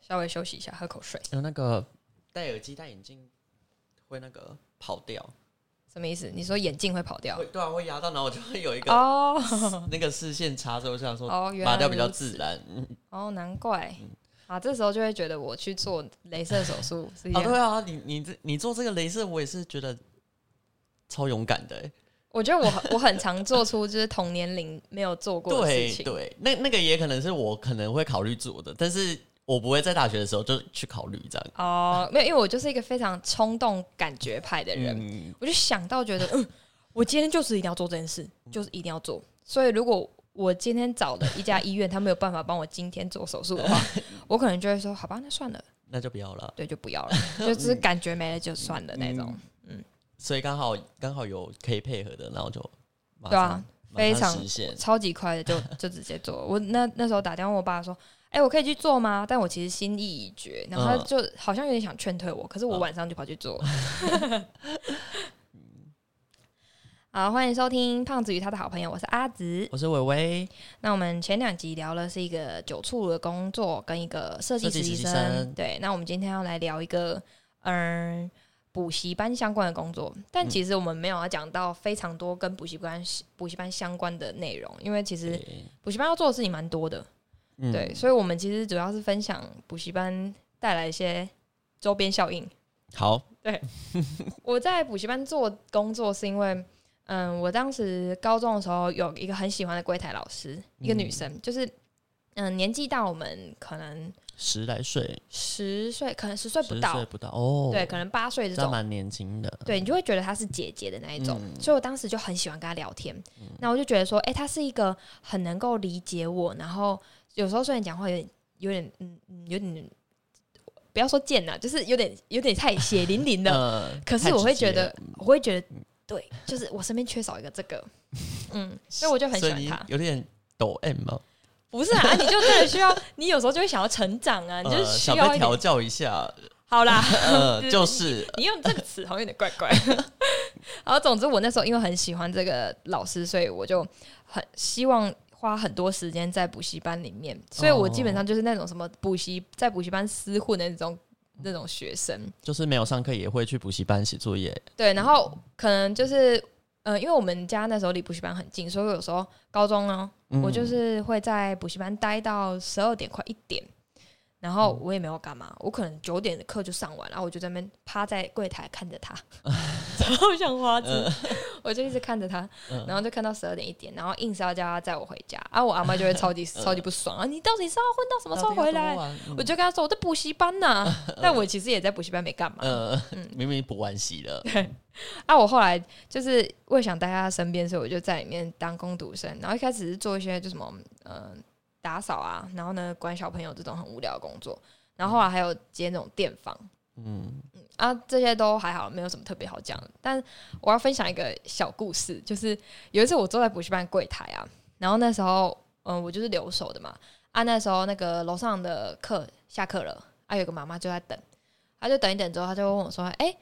稍微休息一下，喝口水。有那个戴耳机、戴眼镜会那个跑掉，什么意思？你说眼镜会跑掉会？对啊，会压到，然后我就会有一个哦那个视线差，所以我想说哦，原来拔掉比较如此自然。嗯哦，难怪啊！这时候就会觉得我去做镭射手术是一哦，件对啊，你你这你做这个镭射，我也是觉得超勇敢的欸。我觉得我很我很常做出就是同年龄没有做过的事情。对对，那那个也可能是我可能会考虑做的，但是我不会在大学的时候就去考虑这样。哦，没有，因为我就是一个非常冲动感觉派的人，嗯，我就想到觉得，嗯，我今天就是一定要做这件事，就是一定要做。所以如果我今天找了一家医院，他没有办法帮我今天做手术的话，我可能就会说，好吧，那算了，那就不要了。对，就不要了，就只是感觉没了就算了那种。所以刚好刚好有可以配合的，然后就对啊非常实现。超级快的就 就直接做。我那那时候打电话我爸说：“哎、我可以去做吗？”但我其实心意已决，然后他嗯就好像有点想劝退我，可是我嗯晚上就跑去做。好，欢迎收听胖子与他的好朋友，我是阿紫。我是伟伟，那我们前两集聊了是一个酒处的工作跟一个设计实习生，生对。那我们今天要来聊一个嗯补习班相关的工作，但嗯。其实我们没有要讲到非常多跟补习班补习班相关的内容，因为其实补习班要做的事情蛮多的，嗯。对，所以我们其实主要是分享补习班带来一些周边效应。好，对。我在补习班做工作是因为，嗯，我当时高中的时候有一个很喜欢的柜台老师，一个女生，就是嗯年纪大我们可能十来岁，十岁，可能十岁不十到岁，不到哦，对，可能八岁这种。这样蛮年轻的。对你就会觉得她是姐姐的那一种，嗯所以我当时就很喜欢跟她聊天。那我就觉得说，哎、她是一个很能够理解我，然后有时候虽然讲话有点有点嗯嗯有点不要说贱呐，就是有点有点太血淋淋的，呃可是我会觉得我会觉得，对，就是我身边缺少一个这个，嗯，所以我就很喜所以你欢她。有点抖 M 吗？不是啊，你就真的需要，你有时候就会想要成长啊，你就是需要。调教一下，好啦，呃，就是就是你用这个词好像有点怪怪。然后总之，我那时候因为很喜欢这个老师，所以我就很希望花很多时间在补习班里面。所以我基本上就是那种什么补习在补习班厮混的那种那种学生。就是没有上课也会去补习班写作业。对，然后可能就是呃，因为我们家那时候离补习班很近，所以有时候高中呢，嗯我就是会在补习班待到十二点快一点。然后我也没有干嘛，我可能九点的课就上完，然后我就在那边趴在柜台看着他，超像花枝，我就一直看着他，嗯。然后就看到十二点一点，然后硬是要叫他载我回家，啊，我阿妈就会超级 超级不爽啊，你到底是要混到什么时候回来？嗯。我就跟他说我在补习班呐、但我其实也在补习班没干嘛，嗯，明明补完习了，啊，我后来就是为了想待在他身边，所以我就在里面当工读生。然后一开始是做一些就什么呃打扫啊，然后呢管小朋友这种很无聊的工作。然后后来还有接那种电访嗯，啊，这些都还好，没有什么特别好讲。但我要分享一个小故事，就是有一次我坐在补习班柜台啊，然后那时候嗯我就是留守的嘛，啊那时候那个楼上的课下课了，啊有个妈妈就在等，她就等一等之后，她就问我说：“哎、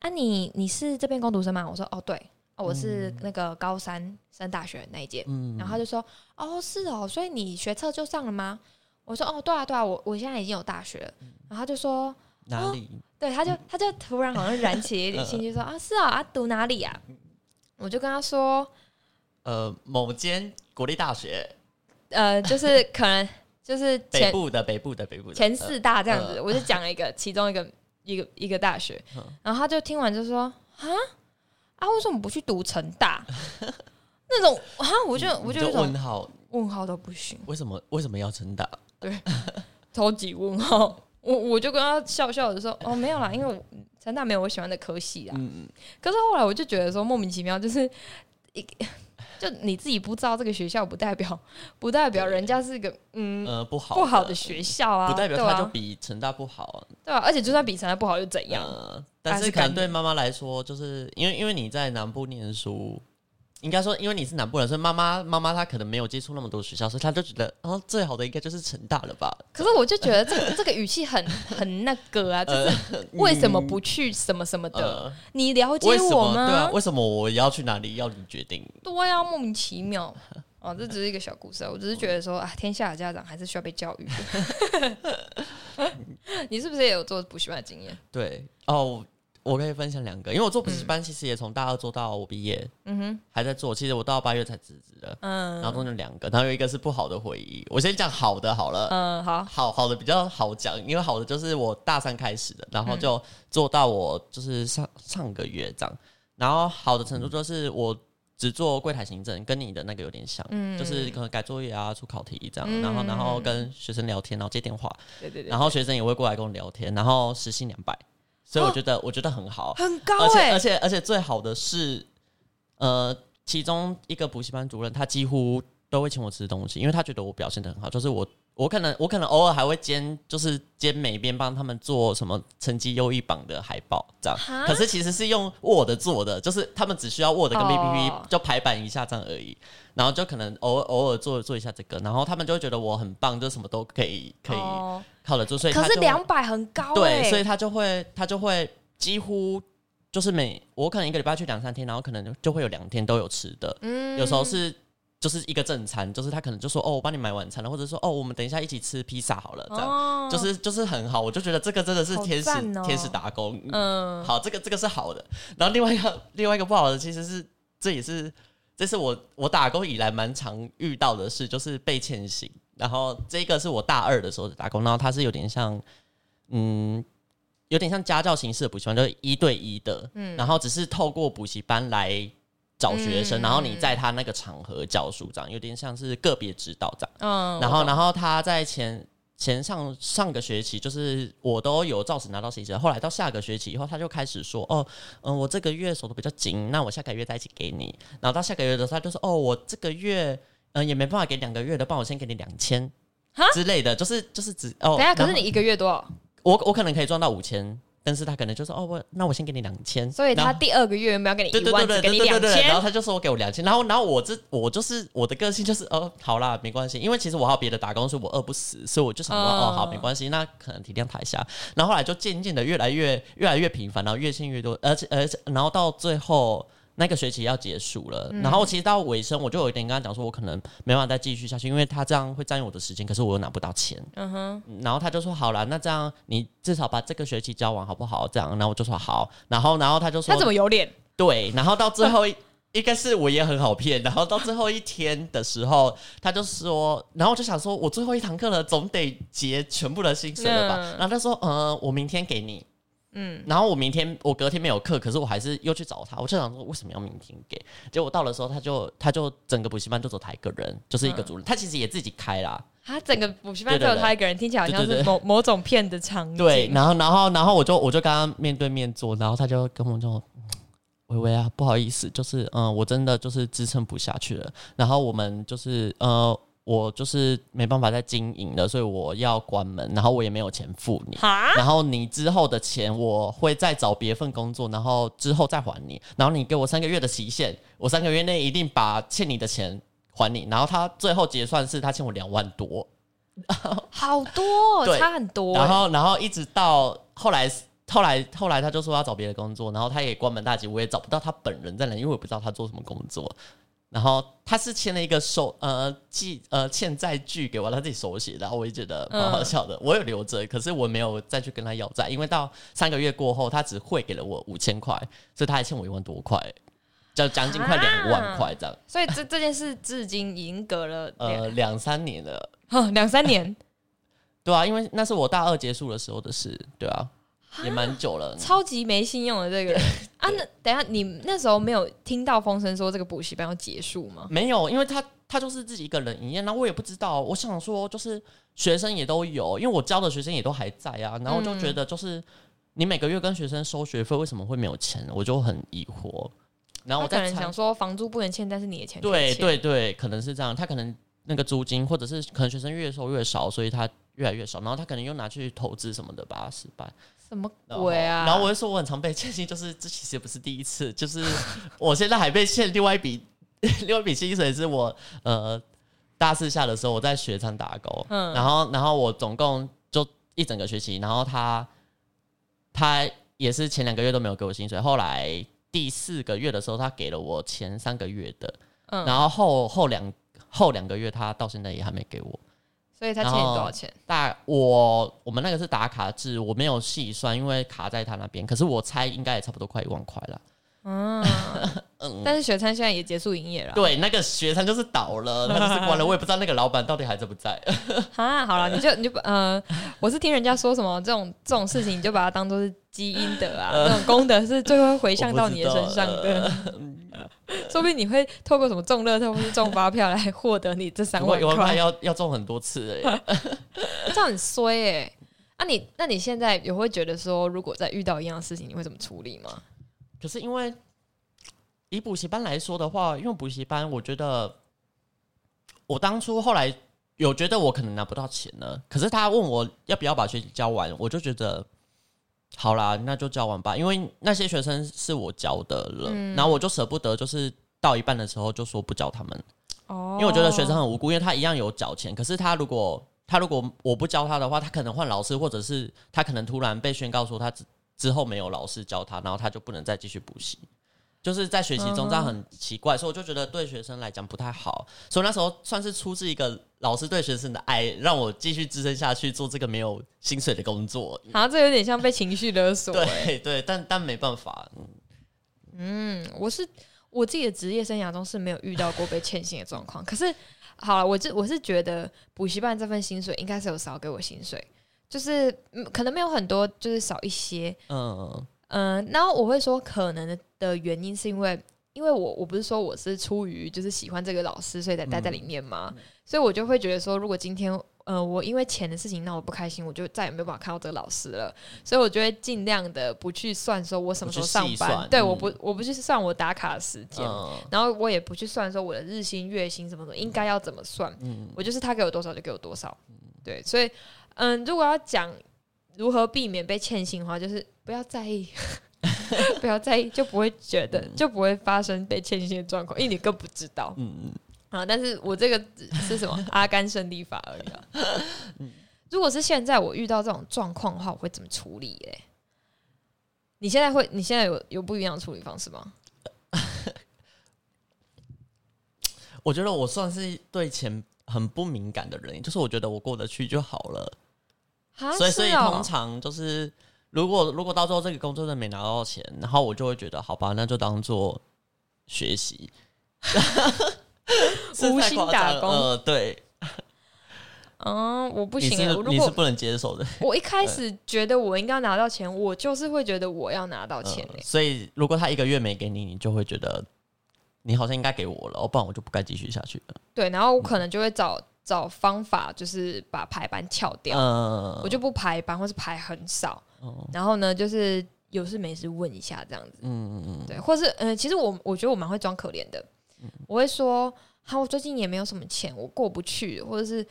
啊你你是这边工读生吗？”我说：“哦对，哦我是那个高三升大学那一届。嗯然后他就说：“哦是哦，所以你学测就上了吗？”我说：“哦对啊对啊，我我现在已经有大学了。”然后他就说。哪里？对，他就他就突然好像燃起了一点兴趣，说啊是啊啊读哪里啊？我就跟他说，呃，某间国立大学，呃，就是可能就是北部的北部的北部的前四大这样子，呃我就讲了一个其中一个一个一个大学嗯，然后他就听完就说啊啊为什么不去读成大？那种啊，我就我就问号，问号都不行，为什么为什么要成大？对超级问号。我我就跟他笑笑的说，哦没有啦，因为我成大没有我喜欢的科系啦。嗯，可是后来我就觉得说莫名其妙，就是一就你自己不知道这个学校，不代表不代表人家是个嗯呃，不好不好的学校啊，不代表它就比成大不好。对啊，而且就算比成大不好又怎样？呃，但是是可能对妈妈来说，就是因为因为你在南部念书，应该说因为你是南部人，所以妈妈妈妈她可能没有接触那么多学校，所以她就觉得，哦，最好的应该就是成大了吧？可是我就觉得这个这个语气很很那个啊，就是为什么不去什么什么的？呃，你了解我吗？对啊，吗？为什么我要去哪里要你决定？对啊，莫名其妙。哦，这只是一个小故事啊，我只是觉得说啊，天下的家长还是需要被教育的。你是不是也有做补习班的经验？对哦，我可以分享两个，因为我做补习班其实也从大二做到我毕业，嗯哼，还在做。其实我到八月才辞职的，嗯。然后中间两个，然后有一个是不好的回忆。我先讲好的好了，嗯，好，好好的比较好讲，因为好的就是我大三开始的，然后就做到我就是上上个月这样。然后好的程度就是我只做柜台行政，跟你的那个有点像，嗯。就是可能改作业啊、出考题这样，嗯然后然后跟学生聊天，然后接电话，对对对，然后学生也会过来跟我聊天，然后时薪两百，所以我觉得、我觉得很好，很高哎、而且而且而且最好的是，呃，其中一个补习班主任他几乎都会请我吃东西，因为他觉得我表现的很好，就是我我可能我可能偶尔还会兼就是兼美编帮他们做什么成绩优异榜的海报这样，可是其实是用 Word 做的，就是他们只需要 Word 跟哦。PPT 就排版一下这样而已，然后就可能偶尔偶尔做做一下这个，然后他们就会觉得我很棒，就什么都可以可以哦。靠得住，所以可是两百很高哎、对，所以他就会他就会几乎就是每我可能一个礼拜去两三天，然后可能就会有两天都有吃的，嗯。有时候是就是一个正餐，就是他可能就说哦我帮你买晚餐了，或者说哦我们等一下一起吃披萨好了，这样、哦。就是就是很好，我就觉得这个真的是天使、哦。天使打工，嗯。好，这个这个是好的，然后另外一个 另外一个不好的其实是这也是这是我我打工以来蛮常遇到的事，就是被欠薪。然后这个是我大二的时候的打工，然后它是有点像，嗯，有点像家教形式的补习班，就是一对一的，嗯。然后只是透过补习班来找学生，嗯然后你在他那个场合教书，这样有点像是个别指导这样。嗯，然后，然后他在前前上上个学期，就是我都有照实拿到实习，后来到下个学期以后，他就开始说，哦，嗯、我这个月手头比较紧，那我下个月再一起给你。然后到下个月的时候，他就说，哦，我这个月嗯、呃也没办法给两个月的，帮我先给你两千哈之类的，就是就是只哦，等下，可是你一个月多少？我我可能可以赚到五千。但是他可能就说哦，我那我先给你两千，所以他第二个月原本要给你一万，只给你两对对对对，然后。他就说我给我两千，然后然后我这我就是我的个性就是哦好啦没关系，因为其实我还有别的打工，所以我饿不死，所以我就想说、嗯哦好没关系，那可能体谅他一下。然后后来就渐渐的越来越越来越频繁，然后越欠越多，而且而且然后到最后。那个学期要结束了，然后其实到尾声，我就有一点跟他讲说，我可能没办法再继续下去，因为他这样会占用我的时间，可是我又拿不到钱。嗯哼，嗯然后他就说好啦，那这样你至少把这个学期交完好不好？这样，然后我就说好，然后然后他就说他怎么有脸？对，然后到最后一 应该是我也很好骗，然后到最后一天的时候，他就说，然后我就想说，我最后一堂课了，总得结全部的薪水了吧？嗯然后他说，呃，我明天给你。嗯，然后我明天我隔天没有课，可是我还是又去找他，我就想说为什么要明天给？结果到的时候，他就他就整个补习班就走他一个人，就是一个主任，他其实也自己开啦，他整个补习班只有他一个人，听起来好像是某某种骗的场景。对，然后然后然后我就我就跟他面对面坐，然后他就跟我说。嗯微微啊，不好意思，就是嗯，我真的就是支撑不下去了。然后我们就是呃，我就是没办法再经营了，所以我要关门，然后我也没有钱付你。哈，然后你之后的钱我会再找别份工作，然后之后再还你。然后你给我三个月的期限，我三个月内一定把欠你的钱还你。然后他最后结算是他欠我两万多，好多差很多欸。然后，然后一直到后来，后来，后来他就说要找别的工作，然后他也关门大吉，我也找不到他本人在哪，因为我不知道他做什么工作。然后他是签了一个手呃记呃欠债据给我，他自己手写的，然后我也觉得蛮好笑的。我有留着，可是我没有再去跟他要债，因为到三个月过后，他只汇给了我五千块，所以他还欠我一万多块，就将近快两万块这样。所以这这件事至今已经隔了 呃，两三年了，哼 两三年，对啊，因为那是我大二结束的时候的事，对啊，也蛮久了。超级没信用的这个人啊！那等下你那时候没有听到风声说这个补习班要结束吗？没有，因为他他就是自己一个人营业，然后我也不知道。我想说，就是学生也都有，因为我教的学生也都还在啊。然后我就觉得，就是、你每个月跟学生收学费，为什么会没有钱？我就很疑惑。然后我可能想，说房租不能欠，但是你的钱对，对对，可能是这样。他可能那个租金，或者是可能学生越收越少，所以他越来越少。然后他可能又拿去投资什么的，把它失败。什么然后鬼啊？然后我就说我很常被欠薪，就是这其实也不是第一次，就是 我现在还被欠另外一笔，另外一笔薪水是我呃大四下的时候我在学餐打工，嗯然后然后我总共就一整个学期，然后他他也是前两个月都没有给我薪水，后来第四个月的时候他给了我前三个月的，嗯然后后后两后两个月他到现在也还没给我。所以他欠你多少钱？大我我们那个是打卡制，我没有细算，因为卡在他那边。可是我猜应该也差不多快一万块了。嗯，但是雪餐现在也结束营业了。对，那个雪餐就是倒了，那就是关了。我也不知道那个老板到底还在不在。啊，好了，你就你就呃，我是听人家说什么这种这种事情，你就把它当做是基因的啊，那种功德是最后回向到你的身上的。说不定你会透过什么中乐透或是中发票来获得你这三万块，要要中很多次哎，这样很衰哎。啊，你那你现在也会觉得说，如果再遇到一样的事情，你会怎么处理吗？可是因为以补习班来说的话，因为补习班，我觉得我当初后来有觉得我可能拿不到钱了。可是他问我要不要把学习交完，我就觉得好啦，那就教完吧。因为那些学生是我教的了，然后我就舍不得，就是到一半的时候就说不教他们。哦，因为我觉得学生很无辜，因为他一样有缴钱。可是他如果他如果我不教他的话，他可能换老师，或者是他可能突然被宣告说他之。之后没有老师教他，然后他就不能再继续补习，就是在学习中这样很奇怪，所以我就觉得对学生来讲不太好。所以那时候算是出自一个老师对学生的爱，让我继续支撑下去做这个没有薪水的工作。好像这有点像被情绪勒索。对对，但但没办法。嗯，我是我自己的职业生涯中是没有遇到过被欠薪的状况。可是好了，我这我是觉得补习班这份薪水应该是有少给我薪水。就是可能没有很多，就是少一些。嗯嗯，然后我会说，可能的原因是因为，因为我我不是说我是出于就是喜欢这个老师，所以才待在里面嘛。所以我就会觉得说，如果今天呃我因为钱的事情闹我不开心，我就再也没有办法看到这个老师了。所以我就会尽量的不去算说我什么时候上班，对，我不我不去算我打卡的时间，然后我也不去算说我的日薪月薪什么的应该要怎么算。嗯，我就是他给我多少就给我多少。对，所以。嗯，如果要讲如何避免被欠薪的话，就是不要在意，不要在意，就不会觉得就不会发生被欠薪的状况，因为你更不知道。嗯嗯。啊，但是我这个是什么 阿甘胜利法而已啊。嗯。如果是现在我遇到这种状况的话，我会怎么处理？哎，你现在会？你现在有有不一样的处理方式吗？我觉得我算是对钱很不敏感的人，就是我觉得我过得去就好了。所以，所以通常就是，如果如果到最后这个工作真的没拿到钱，然后我就会觉得，好吧，那就当做学习，无心打工。呃，对，嗯，我不行，你是不能接受的。我一开始觉得我应该拿到钱，我就是会觉得我要拿到钱。所以，如果他一个月没给你，你就会觉得你好像应该给我了，不然我就不该继续下去了。对，然后我可能就会找。找方法就是把排班翘掉，嗯我就不排班，或是排很少。然后呢，就是有事没事问一下这样子。嗯嗯嗯，对，或是呃，其实我我觉得我蛮会装可怜的。我会说，好，我最近也没有什么钱，我过不去，或者是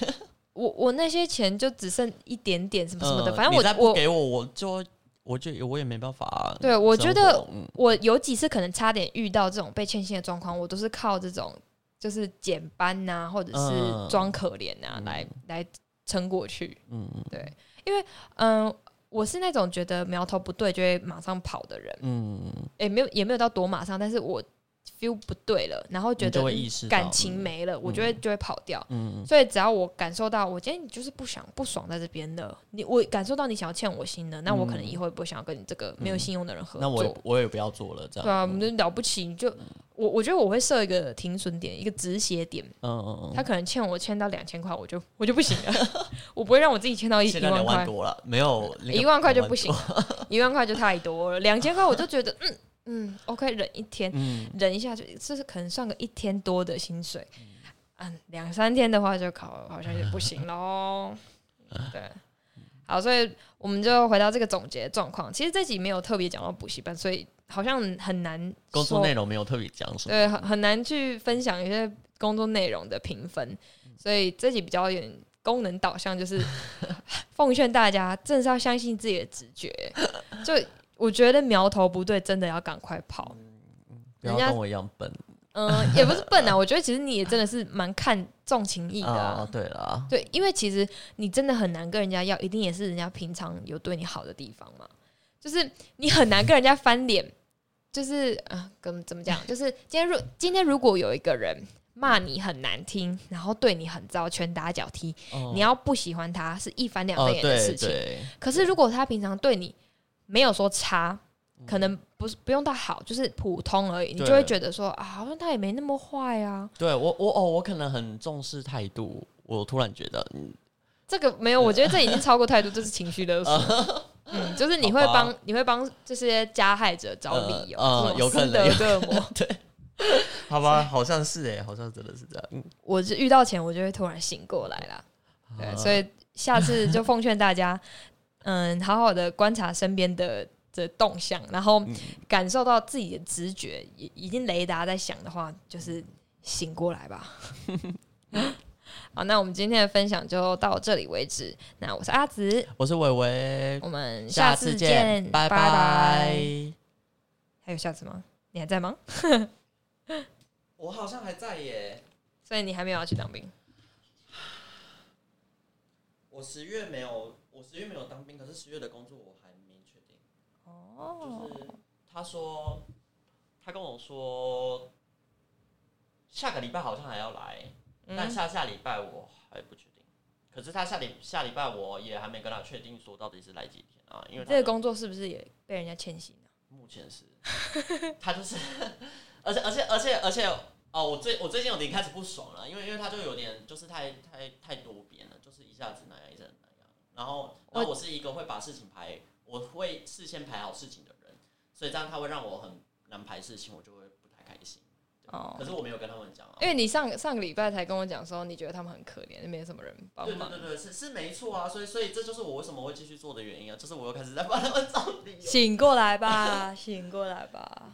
我我那些钱就只剩一点点什么什么的，反正我我给我我就我就我也没办法。对，我觉得我有几次可能差点遇到这种被欠薪的状况，我都是靠这种。就是减班呐，或者是装可怜呐，来来撑过去。嗯嗯，对，因为嗯，我是那种觉得苗头不对就会马上跑的人。嗯嗯，也没有也没有到躲马上，但是我。feel 不对了，然后觉得感情没了，我就会就会跑掉。嗯，所以只要我感受到我今天你就是不想不爽在这边的，你我感受到你想要欠我心的，那我可能以后不想要跟你这个没有信用的人合作。那我我也不要做了，这样对啊，我们了不起，你就我我觉得我会设一个停损点，一个止血点。嗯嗯嗯，他可能欠我欠到两千块，我就我就不行了，我不会让我自己欠到一一万块多了，没有 一万块就不行，一万块就太多了，两千块我就觉得嗯。嗯，OK，忍一天，忍一下就这是可能算个一天多的薪水，嗯，两三天的话就考好像也不行喽。对，好，所以我们就回到这个总结状况。其实这集没有特别讲到补习班，所以好像很难工作内容没有特别讲什么，对，很很难去分享一些工作内容的评分。所以这集比较有点功能导向，就是 奉劝大家，真是要相信自己的直觉，就。我觉得苗头不对，真的要赶快跑。不要跟我一样笨。嗯，也不是笨啊，我觉得其实你也真的是蛮看重情义的。啊，对了，对，因为其实你真的很难跟人家要，一定也是人家平常有对你好的地方嘛。就是你很难跟人家翻脸，就是啊，怎么怎么讲？就是今天如今天如果有一个人。骂你很难听，然后对你很糟，拳打脚踢，哦你要不喜欢他是一翻两哦瞪眼的事情。对，可是如果他平常对你没有说差，嗯可能不是不用到好，就是普通而已，你就会觉得说啊，好像他也没那么坏啊。对我我哦，我可能很重视态度，我突然觉得，嗯，这个没有，我觉得这已经超过态度，这是情绪勒索。嗯，就是你会帮你会帮这些加害者找理由，呃呃有可能斯德哥尔摩。好吧，好像是哎，好像真的是这样，嗯，我是遇到钱，我就会突然醒过来啦。对，啊所以下次就奉劝大家，嗯，好好的观察身边的的动向，然后嗯感受到自己的直觉，已已经雷达在响的话，就是醒过来吧。好，那我们今天的分享就到这里为止。那我是阿紫，我是伟伟，我们下次次见，拜拜拜。还有下次吗？你还在吗？我好像还在耶，所以你还没有要去当兵？我十月没有，我十月没有当兵，可是十月的工作我还没确定。哦就是他说，他跟我说，下个礼拜好像还要来，但嗯，下下礼拜我还不确定。可是他下礼下礼拜我也还没跟他确定说到底是来几天啊，因为他这个工作是不是也被人家欠薪了？目前是，他就是，而且而且而且而且哦，我最我最近有点开始不爽了，因为因为他就有点就是太太太多变了，就是一下子那样一下子那样，然后然后我是一个会把事情排，我会事先排好事情的人，所以这样他会让我很难排事情，我就会不太开心。哦可是我没有跟他们讲啊。因为你上上个礼拜才跟我讲说，你觉得他们很可怜，没什么人帮忙。对对对对，是是没错啊，所以所以这就是我为什么会继续做的原因啊，就是我又开始在帮他们找理由。醒过来吧，醒过来吧，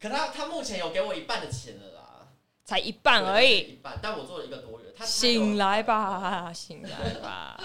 可他他目前有给我一半的钱了啦，才一半而已。一半，但我做了一个多月，他醒来吧，醒来吧。